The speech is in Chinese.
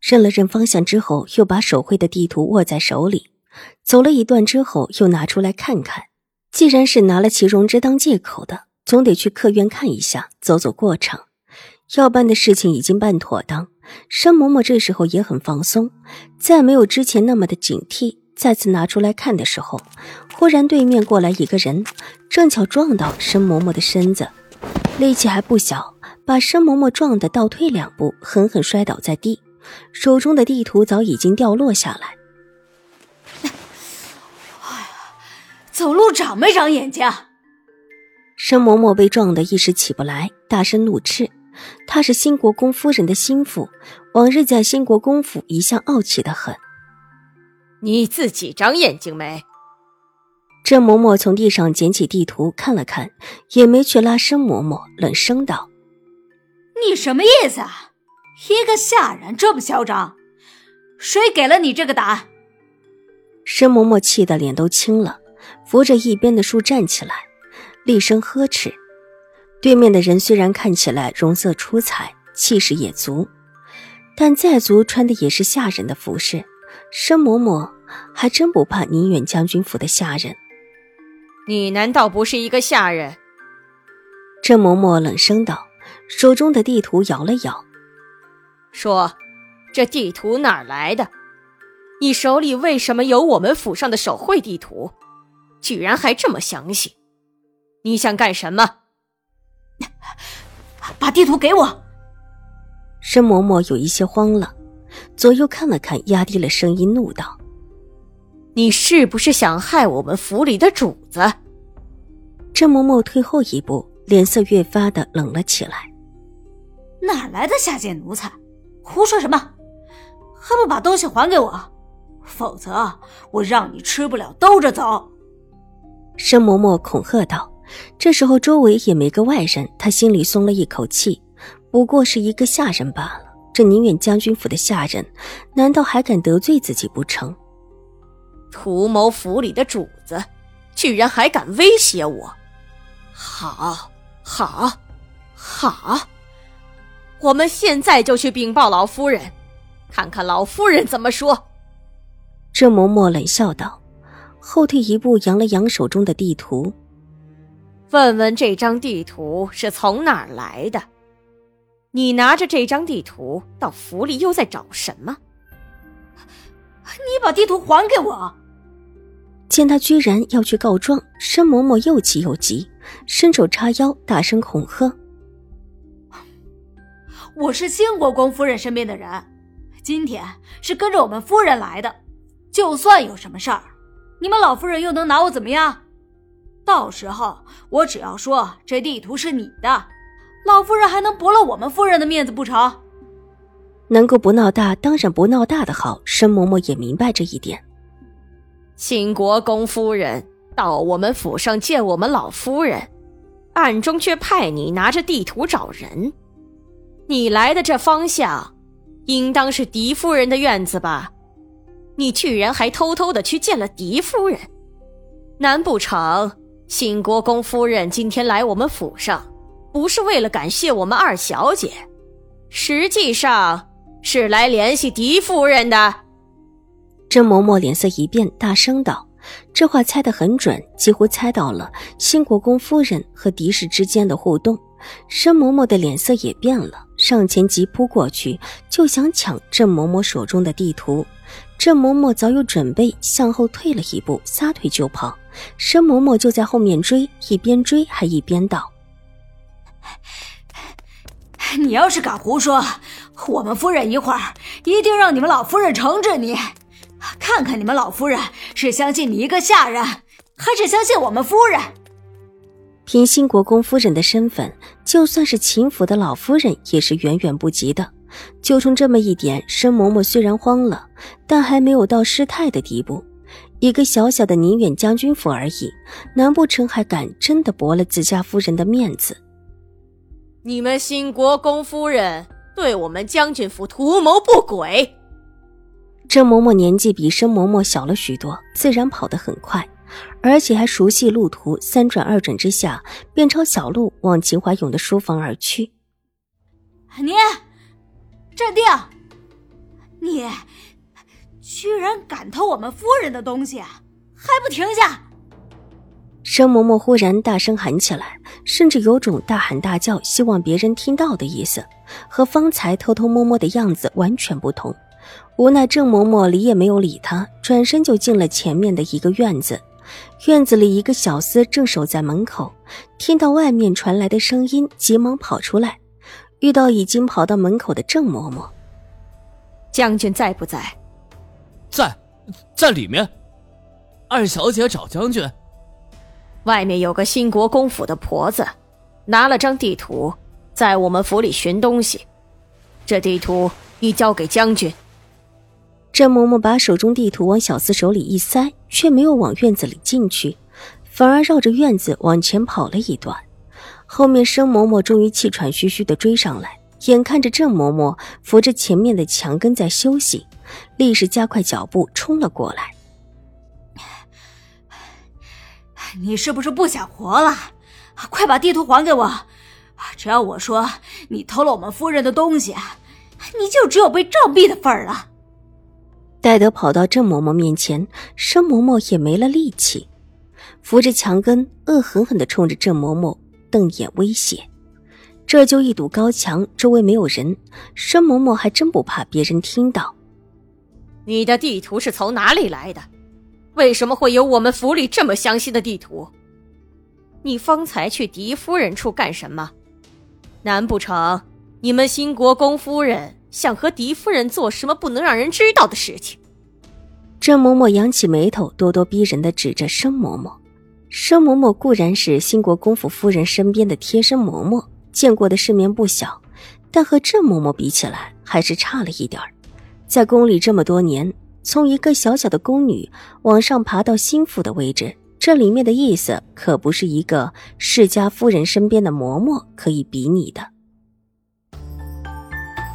认了认方向之后，又把手绘的地图握在手里，走了一段之后，又拿出来看看。既然是拿了祁荣之当借口的，总得去客院看一下，走走过场。要办的事情已经办妥当，申嬷嬷这时候也很放松，再没有之前那么的警惕。再次拿出来看的时候，忽然对面过来一个人，正巧撞到申嬷嬷的身子，力气还不小，把申嬷嬷撞得倒退两步，狠狠摔倒在地。手中的地图早已经掉落下来。哎呀，走路长没长眼睛？申嬷嬷被撞得一时起不来，大声怒斥：“她是新国公夫人的心腹，往日在新国公府一向傲气的很。你自己长眼睛没？”郑嬷嬷从地上捡起地图看了看，也没去拉申嬷嬷，冷声道：“你什么意思啊？”一个下人这么嚣张，谁给了你这个胆？申嬷嬷气得脸都青了，扶着一边的树站起来，厉声呵斥。对面的人虽然看起来容色出彩，气势也足，但再足穿的也是下人的服饰。申嬷嬷还真不怕宁远将军府的下人。你难道不是一个下人？郑嬷嬷冷声道，手中的地图摇了摇。说：“这地图哪儿来的？你手里为什么有我们府上的手绘地图？居然还这么详细！你想干什么？把地图给我！”申嬷嬷有一些慌了，左右看了看，压低了声音怒道：“你是不是想害我们府里的主子？”郑嬷嬷退后一步，脸色越发的冷了起来：“哪来的下贱奴才？”胡说什么？还不把东西还给我，否则我让你吃不了兜着走！申嬷嬷恐吓道。这时候周围也没个外人，她心里松了一口气。不过是一个下人罢了，这宁远将军府的下人，难道还敢得罪自己不成？图谋府里的主子，居然还敢威胁我！好，好，好！我们现在就去禀报老夫人，看看老夫人怎么说。郑嬷嬷冷笑道，后退一步，扬了扬手中的地图，问问这张地图是从哪儿来的？你拿着这张地图到府里又在找什么？你把地图还给我！见他居然要去告状，申嬷嬷又气又急，伸手叉腰，大声恐吓。我是新国公夫人身边的人，今天是跟着我们夫人来的。就算有什么事儿，你们老夫人又能拿我怎么样？到时候我只要说这地图是你的，老夫人还能驳了我们夫人的面子不成？能够不闹大，当然不闹大的好。申嬷嬷也明白这一点。新国公夫人到我们府上见我们老夫人，暗中却派你拿着地图找人。你来的这方向，应当是狄夫人的院子吧？你居然还偷偷的去见了狄夫人，难不成新国公夫人今天来我们府上，不是为了感谢我们二小姐，实际上是来联系狄夫人的？甄嬷嬷脸色一变，大声道：“这话猜得很准，几乎猜到了新国公夫人和狄氏之间的互动。”申嬷嬷的脸色也变了，上前急扑过去，就想抢郑嬷嬷手中的地图。郑嬷嬷早有准备，向后退了一步，撒腿就跑。申嬷嬷就在后面追，一边追还一边道：“你要是敢胡说，我们夫人一会儿一定让你们老夫人惩治你。看看你们老夫人是相信你一个下人，还是相信我们夫人？”凭新国公夫人的身份，就算是秦府的老夫人也是远远不及的。就冲这么一点，申嬷嬷虽然慌了，但还没有到失态的地步。一个小小的宁远将军府而已，难不成还敢真的驳了自家夫人的面子？你们新国公夫人对我们将军府图谋不轨。郑嬷嬷年纪比申嬷嬷小了许多，自然跑得很快，而且还熟悉路途，三转二转之下，便朝小路往秦怀勇的书房而去。你，镇定！你。居然敢偷我们夫人的东西，还不停下！申嬷嬷忽然大声喊起来，甚至有种大喊大叫，希望别人听到的意思，和方才偷偷摸摸的样子完全不同。无奈郑嬷嬷理也没有理他，转身就进了前面的一个院子。院子里一个小厮正守在门口，听到外面传来的声音，急忙跑出来，遇到已经跑到门口的郑嬷嬷。将军在不在？在，在里面。二小姐找将军。外面有个新国公府的婆子，拿了张地图，在我们府里寻东西。这地图已交给将军。郑嬷嬷把手中地图往小厮手里一塞，却没有往院子里进去，反而绕着院子往前跑了一段。后面生嬷嬷终于气喘吁吁的追上来，眼看着郑嬷嬷扶着前面的墙根在休息。立时加快脚步冲了过来。你是不是不想活了？快把地图还给我！只要我说你偷了我们夫人的东西，你就只有被杖毙的份儿了。戴德跑到郑嬷嬷面前，申嬷嬷也没了力气，扶着墙根，恶狠狠地冲着郑嬷嬷瞪眼威胁。这就一堵高墙，周围没有人，申嬷嬷还真不怕别人听到。你的地图是从哪里来的？为什么会有我们府里这么详细的地图？你方才去狄夫人处干什么？难不成你们新国公夫人想和狄夫人做什么不能让人知道的事情？郑嬷嬷扬起眉头，咄咄逼人的指着申嬷嬷。申嬷嬷固然是新国公府夫人身边的贴身嬷嬷，见过的世面不小，但和郑嬷嬷比起来，还是差了一点儿。在宫里这么多年，从一个小小的宫女往上爬到心腹的位置，这里面的意思可不是一个世家夫人身边的嬷嬷可以比拟的。